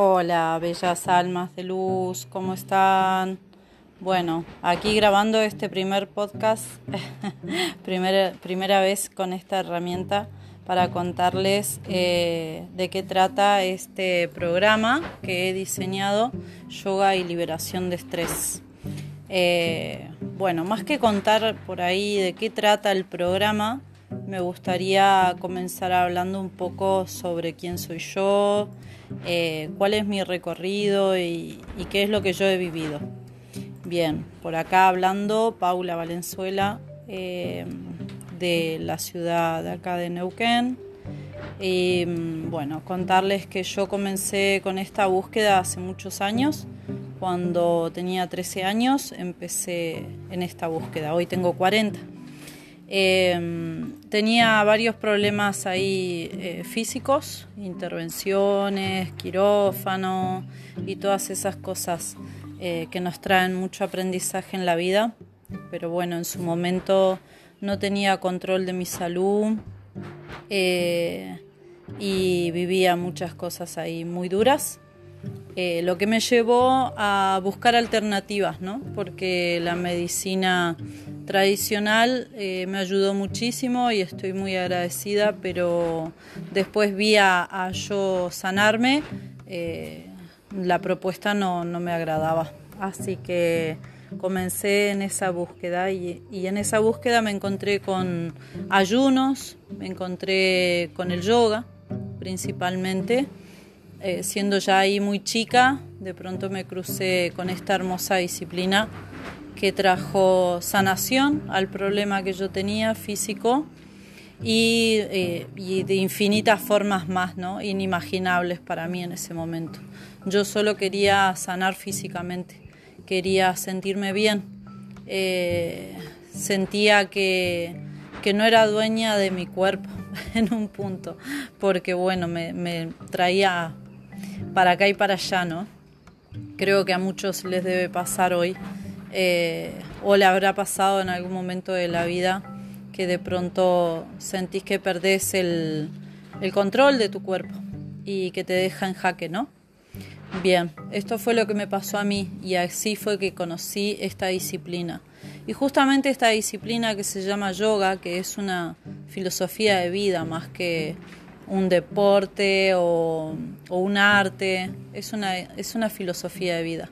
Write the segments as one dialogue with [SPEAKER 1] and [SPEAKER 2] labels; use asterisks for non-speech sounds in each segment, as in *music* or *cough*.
[SPEAKER 1] Hola, bellas almas de luz, ¿cómo están? Bueno, aquí grabando este primer podcast, *laughs* primera, primera vez con esta herramienta para contarles eh, de qué trata este programa que he diseñado, Yoga y Liberación de Estrés. Eh, bueno, más que contar por ahí de qué trata el programa, me gustaría comenzar hablando un poco sobre quién soy yo, eh, cuál es mi recorrido y, qué es lo que yo he vivido. Bien, por acá hablando Paula Valenzuela eh, de la ciudad de acá de Neuquén. Y mm, bueno, contarles que yo comencé con esta búsqueda hace muchos años. Cuando tenía 13 años empecé en esta búsqueda. Hoy tengo 40. Em, tenía varios problemas ahí eh, físicos, intervenciones, quirófano y todas esas cosas eh, que nos traen mucho aprendizaje en la vida. Pero bueno, en su momento no tenía control de mi salud eh, y vivía muchas cosas ahí muy duras. lo que me llevó a buscar alternativas, ¿no? Porque la medicina tradicional eh, me ayudó muchísimo y estoy muy agradecida, pero después vi a, yo sanarme, eh, la propuesta no, me agradaba. Así que comencé en esa búsqueda y, en esa búsqueda me encontré con ayunos, me encontré con el yoga principalmente. Eh, siendo ya ahí muy chica, de pronto me crucé con esta hermosa disciplina que trajo sanación al problema que yo tenía físico y, eh, de infinitas formas más, ¿no? inimaginables para mí en ese momento. Yo solo quería sanar físicamente, quería sentirme bien, eh, sentía que, que, no era dueña de mi cuerpo *laughs* en un punto, porque bueno, me, me traía para acá y para allá, ¿no? Creo que a muchos les debe pasar hoy eh, o le habrá pasado en algún momento de la vida que de pronto sentís que perdés el, control de tu cuerpo y que te deja en jaque, ¿no? Bien, esto fue lo que me pasó a mí y así fue que conocí esta disciplina. Y justamente esta disciplina que se llama yoga, que es una filosofía de vida más que un deporte o, o un arte, es una, es una filosofía de vida.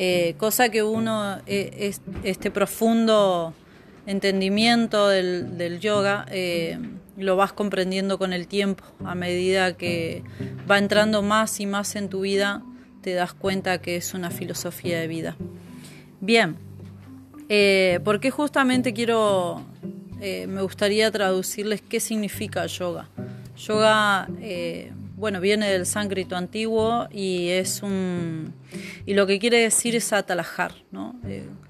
[SPEAKER 1] Eh, cosa que uno, eh, este profundo entendimiento del, yoga, eh, lo vas comprendiendo con el tiempo, a medida que va entrando más y más en tu vida, te das cuenta que es una filosofía de vida. Bien, ¿por qué justamente quiero, me gustaría traducirles qué significa yoga? Yoga bueno, viene del sánscrito antiguo y es un y lo que quiere decir es atalajar, ¿no?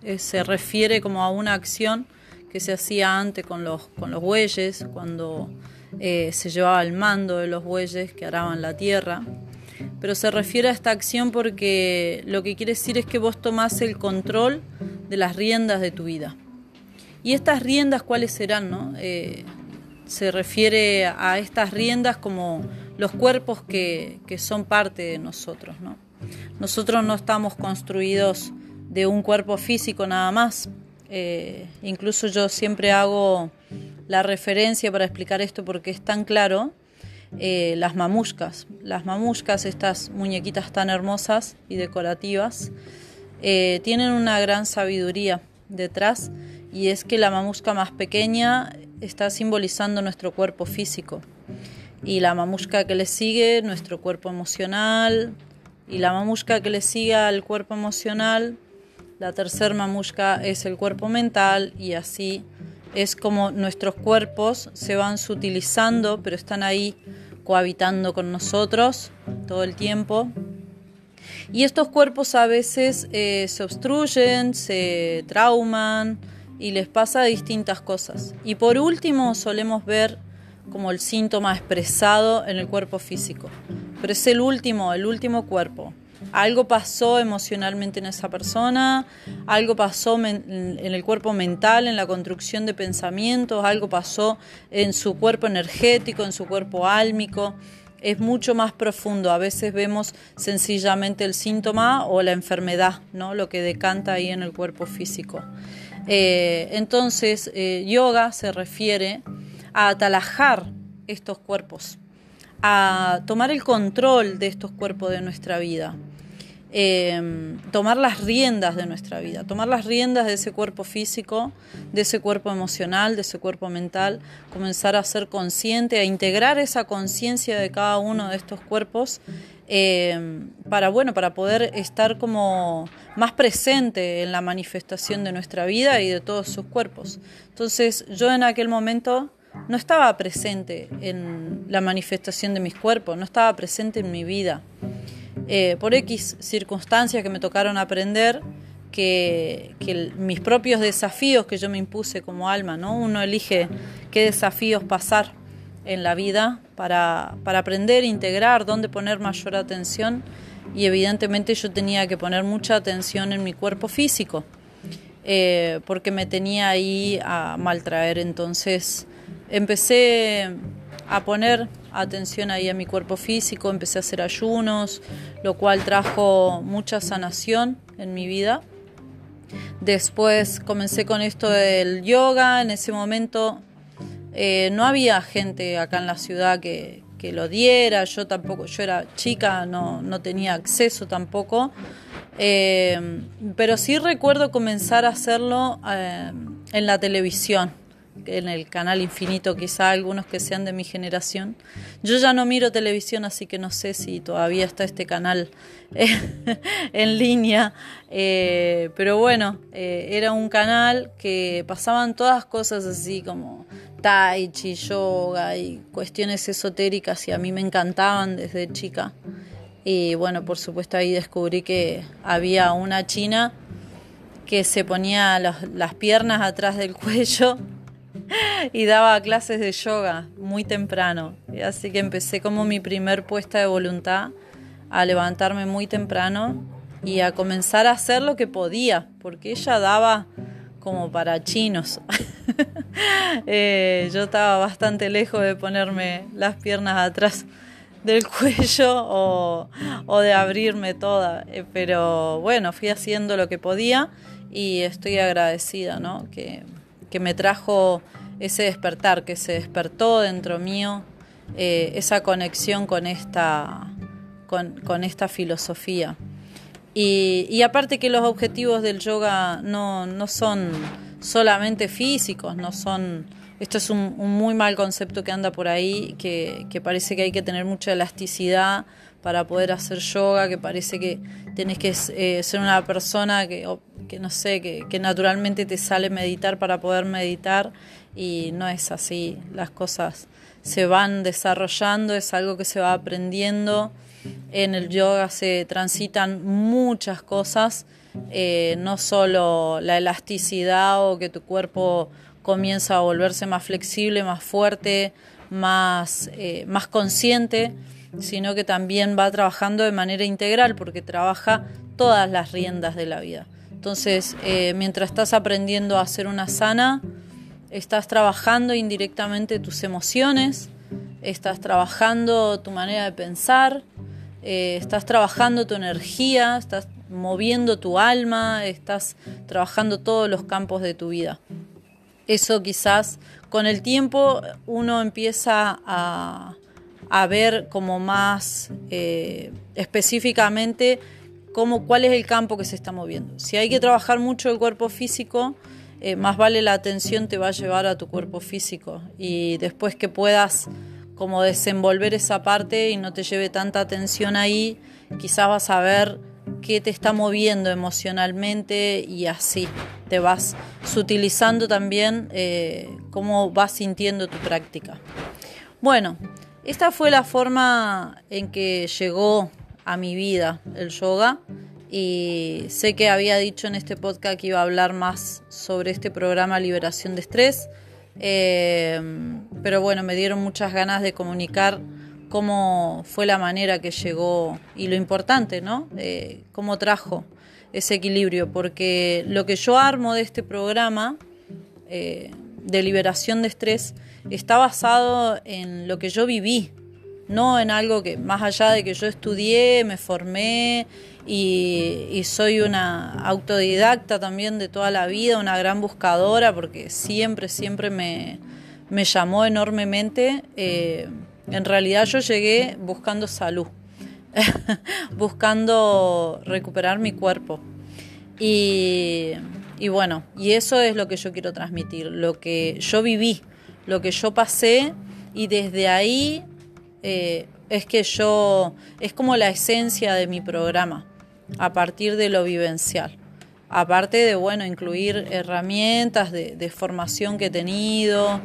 [SPEAKER 1] Eh, se refiere como a una acción que se hacía antes con los con los bueyes cuando eh, se llevaba el mando de los bueyes que araban la tierra. Pero se refiere a esta acción porque lo que quiere decir es que vos tomás el control de las riendas de tu vida. Y estas riendas, ¿cuáles serán? No? Eh, se refiere a estas riendas como los cuerpos que, son parte de nosotros. ¿no? Nosotros no estamos construidos de un cuerpo físico nada más. Eh, incluso yo siempre hago la referencia para explicar esto porque es tan claro. Eh, las mamushkas. Las mamushkas, estas muñequitas tan hermosas y decorativas, eh, tienen una gran sabiduría detrás y es que la mamushka más pequeña está simbolizando nuestro cuerpo físico y la mamushka que le sigue, nuestro cuerpo emocional, y la mamushka que le sigue al cuerpo emocional, la tercera mamushka es el cuerpo mental, y así es como nuestros cuerpos se van sutilizando, pero están ahí cohabitando con nosotros todo el tiempo. Y estos cuerpos a veces eh, se obstruyen, se trauman y les pasa distintas cosas. Y por último solemos ver como el síntoma expresado en el cuerpo físico. Pero es el último, el último cuerpo. Algo pasó emocionalmente en esa persona, algo pasó en el cuerpo mental, en la construcción de pensamientos, algo pasó en su cuerpo energético, en su cuerpo álmico. es mucho más profundo. A veces vemos sencillamente el síntoma o la enfermedad, ¿no? lo que decanta ahí en el cuerpo físico. Eh, entonces, eh, yoga se refiere a atalajar estos cuerpos, a tomar el control de estos cuerpos de nuestra vida. Em, tomar las riendas de nuestra vida, tomar las riendas de ese cuerpo físico, de ese cuerpo emocional, de ese cuerpo mental, comenzar a ser consciente, a integrar esa conciencia de cada uno de estos cuerpos em, para bueno, para poder estar como más presente en la manifestación de nuestra vida y de todos sus cuerpos. Entonces, yo en aquel momento no estaba presente en la manifestación de mis cuerpos, no estaba presente en mi vida. Eh, por X circunstancias que me tocaron aprender, que, mis propios desafíos que yo me impuse como alma, ¿no? Uno elige qué desafíos pasar en la vida para, aprender, integrar, dónde poner mayor atención y evidentemente yo tenía que poner mucha atención en mi cuerpo físico eh, porque me tenía ahí a maltraer. Entonces empecé a poner atención ahí a mi cuerpo físico, empecé a hacer ayunos, lo cual trajo mucha sanación en mi vida. Después comencé con esto del yoga, en ese momento eh, no había gente acá en la ciudad que, lo diera, yo tampoco, yo era chica, no, no tenía acceso tampoco, eh, pero sí recuerdo comenzar a hacerlo eh, en la televisión en el canal Infinito, quizá algunos que sean de mi generación. Yo ya no miro televisión, así que no sé si todavía está este canal *laughs* en línea, eh, pero bueno, eh, era un canal que pasaban todas cosas así como tai chi, yoga y cuestiones esotéricas y a mí me encantaban desde chica. Y bueno, por supuesto ahí descubrí que había una china que se ponía las piernas atrás del *laughs* cuello y daba clases de yoga muy temprano. Así que empecé como mi primer puesta de voluntad a levantarme muy temprano y a comenzar a hacer lo que podía, porque ella daba como para chinos. *laughs* Eh, yo estaba bastante lejos de ponerme las piernas atrás del cuello o, de abrirme toda, eh, pero bueno, fui haciendo lo que podía y estoy agradecida, ¿no? Que, que me trajo ese despertar, que se despertó dentro mío, eh, esa conexión con esta, con, esta filosofía. Y, aparte que los objetivos del yoga no, no son solamente físicos, no son... Esto es un, muy mal concepto que anda por ahí, que, que parece que hay que tener mucha elasticidad para poder hacer yoga, que parece que tenés que eh, ser una persona que, que no sé, que, naturalmente te sale meditar para poder meditar y no es así, las cosas se van desarrollando, es algo que se va aprendiendo, en el yoga se transitan muchas cosas, eh, no solo la elasticidad o que tu cuerpo comienza a volverse más flexible, más fuerte, más, eh, más consciente, sino que también va trabajando de manera integral porque trabaja todas las riendas de la vida. Entonces, eh, mientras estás aprendiendo a hacer una sana, estás trabajando indirectamente tus emociones, estás trabajando tu manera de pensar, eh, estás trabajando tu energía, estás moviendo tu alma, estás trabajando todos los campos de tu vida. Eso quizás con el tiempo uno empieza a, a ver como más eh, específicamente cómo, cuál es el campo que se está moviendo. Si hay que trabajar mucho el cuerpo físico, eh, más vale la atención te va a llevar a tu cuerpo físico y después que puedas como desenvolver esa parte y no te lleve tanta atención ahí, quizás vas a ver qué te está moviendo emocionalmente y así te vas sutilizando también eh, cómo vas sintiendo tu práctica. Bueno, esta fue la forma en que llegó a mi vida el yoga y sé que había dicho en este podcast que iba a hablar más sobre este programa Liberación de Estrés, eh, pero bueno, me dieron muchas ganas de comunicar cómo fue la manera que llegó y lo importante, ¿no? Eh, cómo trajo ese equilibrio, porque lo que yo armo de este programa eh, de liberación de estrés está basado en lo que yo viví no en algo que más allá de que yo estudié, me formé y, soy una autodidacta también de toda la vida, una gran buscadora, porque siempre, siempre me, llamó enormemente. Eh, en realidad yo llegué buscando salud, *laughs* buscando recuperar mi cuerpo. Y bueno, y eso es lo que yo quiero transmitir, lo que yo viví, lo que yo pasé y desde ahí eh, es que yo, es como la esencia de mi programa, a partir de lo vivencial. Aparte de, bueno, incluir herramientas de, formación que he tenido,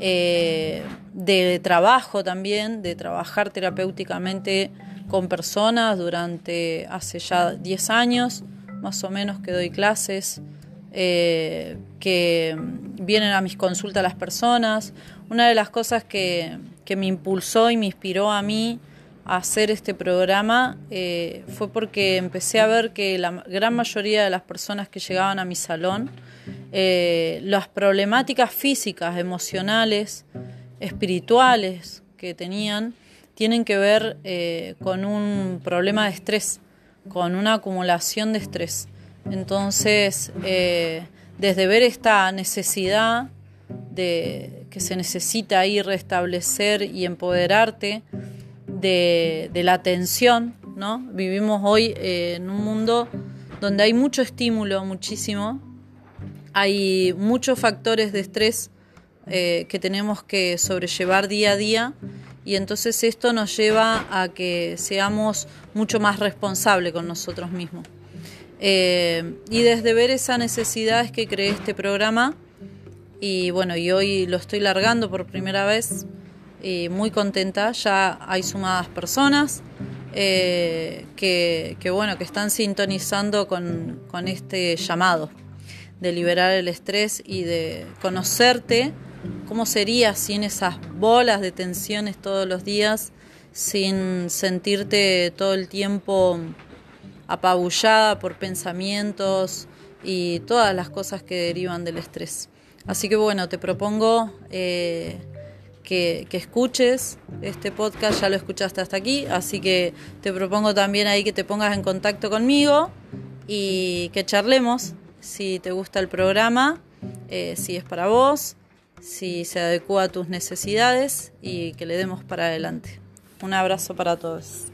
[SPEAKER 1] eh, de trabajo también, de trabajar terapéuticamente con personas durante hace ya 10 años, más o menos que doy clases, eh, que vienen a mis consultas las personas. Una de las cosas que, que me impulsó y me inspiró a mí a hacer este programa eh, fue porque empecé a ver que la gran mayoría de las personas que llegaban a mi salón, eh, las problemáticas físicas, emocionales, espirituales que tenían, tienen que ver con un problema de estrés, con una acumulación de estrés. Entonces, desde ver esta necesidad de, que se necesita ahí restablecer y empoderarte de, la atención, ¿no? Vivimos hoy eh, en un mundo donde hay mucho estímulo, muchísimo, hay muchos factores de estrés eh, que tenemos que sobrellevar día a día y entonces esto nos lleva a que seamos mucho más responsables con nosotros mismos. Eh, y desde ver esa necesidad es que creé este programa y bueno, y hoy lo estoy largando por primera vez y muy contenta. Ya hay sumadas personas eh, que, bueno, que están sintonizando con, con este llamado de liberar el estrés y de conocerte, cómo sería sin esas bolas de tensiones todos los días, sin sentirte todo el tiempo apabullada por pensamientos y todas las cosas que derivan del estrés. Así que bueno, te propongo eh, que, escuches este podcast, ya lo escuchaste hasta aquí, así que te propongo también ahí que te pongas en contacto conmigo y que charlemos si te gusta el programa, eh, si es para vos, si se adecua a tus necesidades y que le demos para adelante. Un abrazo para todos.